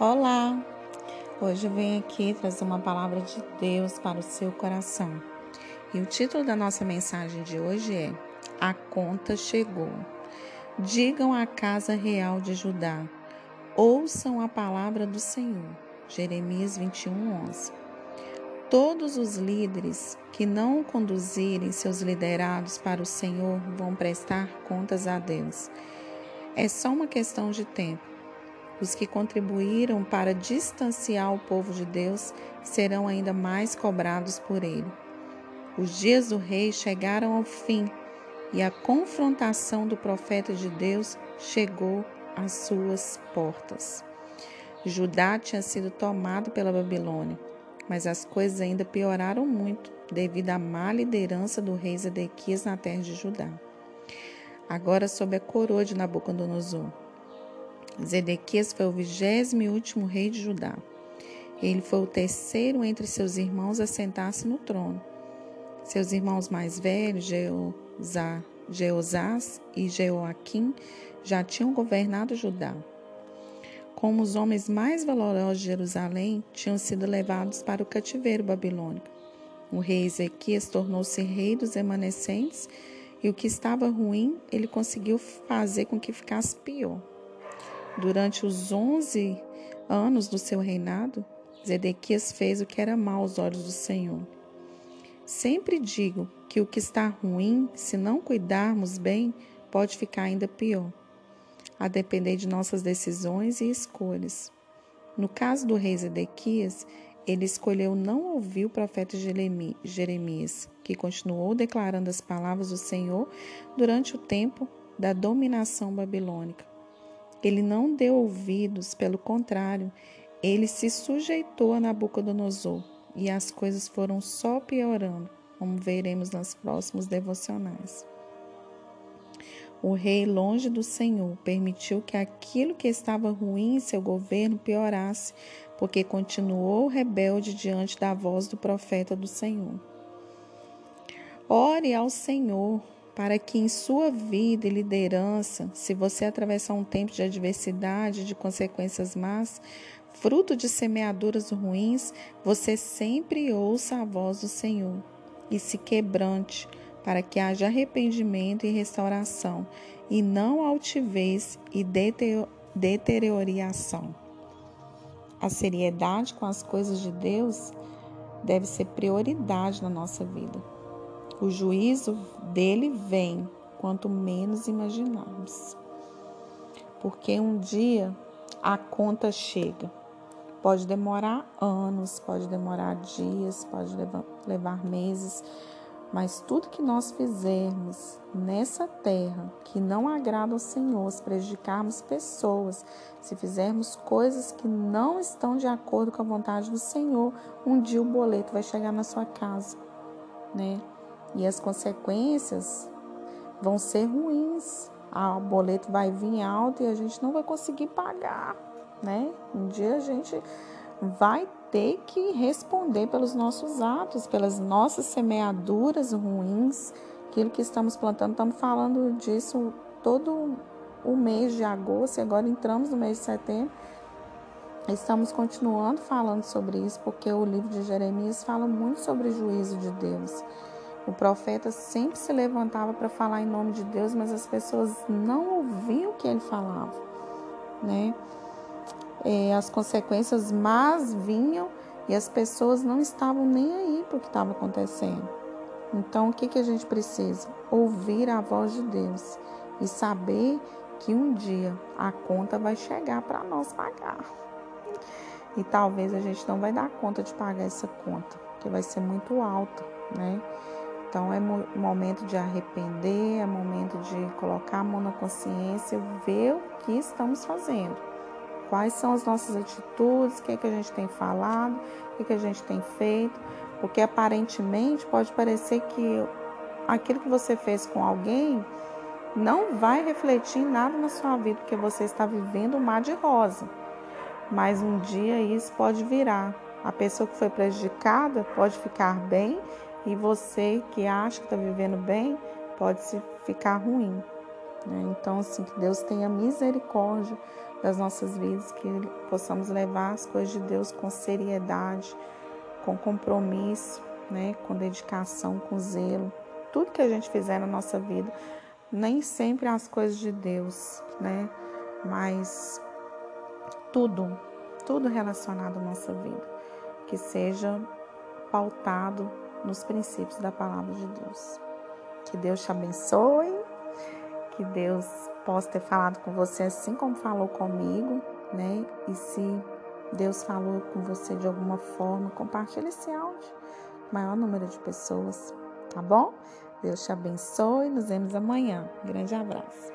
Olá! Hoje eu venho aqui trazer uma palavra de Deus para o seu coração. E o título da nossa mensagem de hoje é A conta chegou. Digam à casa real de Judá: ouçam a palavra do Senhor. Jeremias 21, 11. Todos os líderes que não conduzirem seus liderados para o Senhor vão prestar contas a Deus. É só uma questão de tempo os que contribuíram para distanciar o povo de Deus serão ainda mais cobrados por ele. Os dias do rei chegaram ao fim e a confrontação do profeta de Deus chegou às suas portas. Judá tinha sido tomado pela Babilônia, mas as coisas ainda pioraram muito devido à má liderança do rei Zedequias na terra de Judá. Agora sob a coroa de Nabucodonosor. Zedequias foi o vigésimo e último rei de Judá. Ele foi o terceiro entre seus irmãos a sentar-se no trono. Seus irmãos mais velhos, Jeosás e Jeoaquim, já tinham governado Judá. Como os homens mais valorosos de Jerusalém tinham sido levados para o cativeiro babilônico. O rei Ezequias tornou-se rei dos remanescentes e o que estava ruim ele conseguiu fazer com que ficasse pior. Durante os onze anos do seu reinado, Zedequias fez o que era mal aos olhos do Senhor. Sempre digo que o que está ruim, se não cuidarmos bem, pode ficar ainda pior, a depender de nossas decisões e escolhas. No caso do rei Zedequias, ele escolheu não ouvir o profeta Jeremias, que continuou declarando as palavras do Senhor durante o tempo da dominação babilônica. Ele não deu ouvidos, pelo contrário, ele se sujeitou a Nabucodonosor e as coisas foram só piorando, como veremos nas próximos devocionais. O rei, longe do Senhor, permitiu que aquilo que estava ruim em seu governo piorasse, porque continuou rebelde diante da voz do profeta do Senhor. Ore ao Senhor para que em sua vida e liderança, se você atravessar um tempo de adversidade, de consequências más, fruto de semeaduras ruins, você sempre ouça a voz do Senhor e se quebrante, para que haja arrependimento e restauração, e não altivez e deterioração. A seriedade com as coisas de Deus deve ser prioridade na nossa vida. O juízo dele vem quanto menos imaginarmos. Porque um dia a conta chega. Pode demorar anos, pode demorar dias, pode levar, meses, mas tudo que nós fizermos nessa terra que não agrada ao Senhor, se prejudicarmos pessoas, se fizermos coisas que não estão de acordo com a vontade do Senhor, um dia o boleto vai chegar na sua casa, né? E as consequências vão ser ruins. O boleto vai vir alto e a gente não vai conseguir pagar, né? Um dia a gente vai ter que responder pelos nossos atos, pelas nossas semeaduras ruins, aquilo que estamos plantando. Estamos falando disso todo o mês de agosto e agora entramos no mês de setembro. Estamos continuando falando sobre isso porque o livro de Jeremias fala muito sobre o juízo de Deus. O profeta sempre se levantava para falar em nome de Deus, mas as pessoas não ouviam o que ele falava, né? É, as consequências más vinham e as pessoas não estavam nem aí para o que estava acontecendo. Então, o que, que a gente precisa? Ouvir a voz de Deus e saber que um dia a conta vai chegar para nós pagar. E talvez a gente não vai dar conta de pagar essa conta, que vai ser muito alta, né? Então é momento de arrepender, é momento de colocar a mão na consciência, ver o que estamos fazendo. Quais são as nossas atitudes, o que, é que a gente tem falado, o que, é que a gente tem feito, porque aparentemente pode parecer que aquilo que você fez com alguém não vai refletir nada na sua vida, porque você está vivendo um mar de rosa. Mas um dia isso pode virar. A pessoa que foi prejudicada pode ficar bem e você que acha que está vivendo bem pode se ficar ruim. Né? Então, assim, que Deus tenha misericórdia das nossas vidas, que possamos levar as coisas de Deus com seriedade, com compromisso, né, com dedicação, com zelo. Tudo que a gente fizer na nossa vida, nem sempre as coisas de Deus, né, mas tudo, tudo relacionado à nossa vida, que seja pautado nos princípios da palavra de Deus. Que Deus te abençoe, que Deus possa ter falado com você assim como falou comigo, né? E se Deus falou com você de alguma forma, compartilhe esse áudio maior número de pessoas, tá bom? Deus te abençoe, nos vemos amanhã. Grande abraço.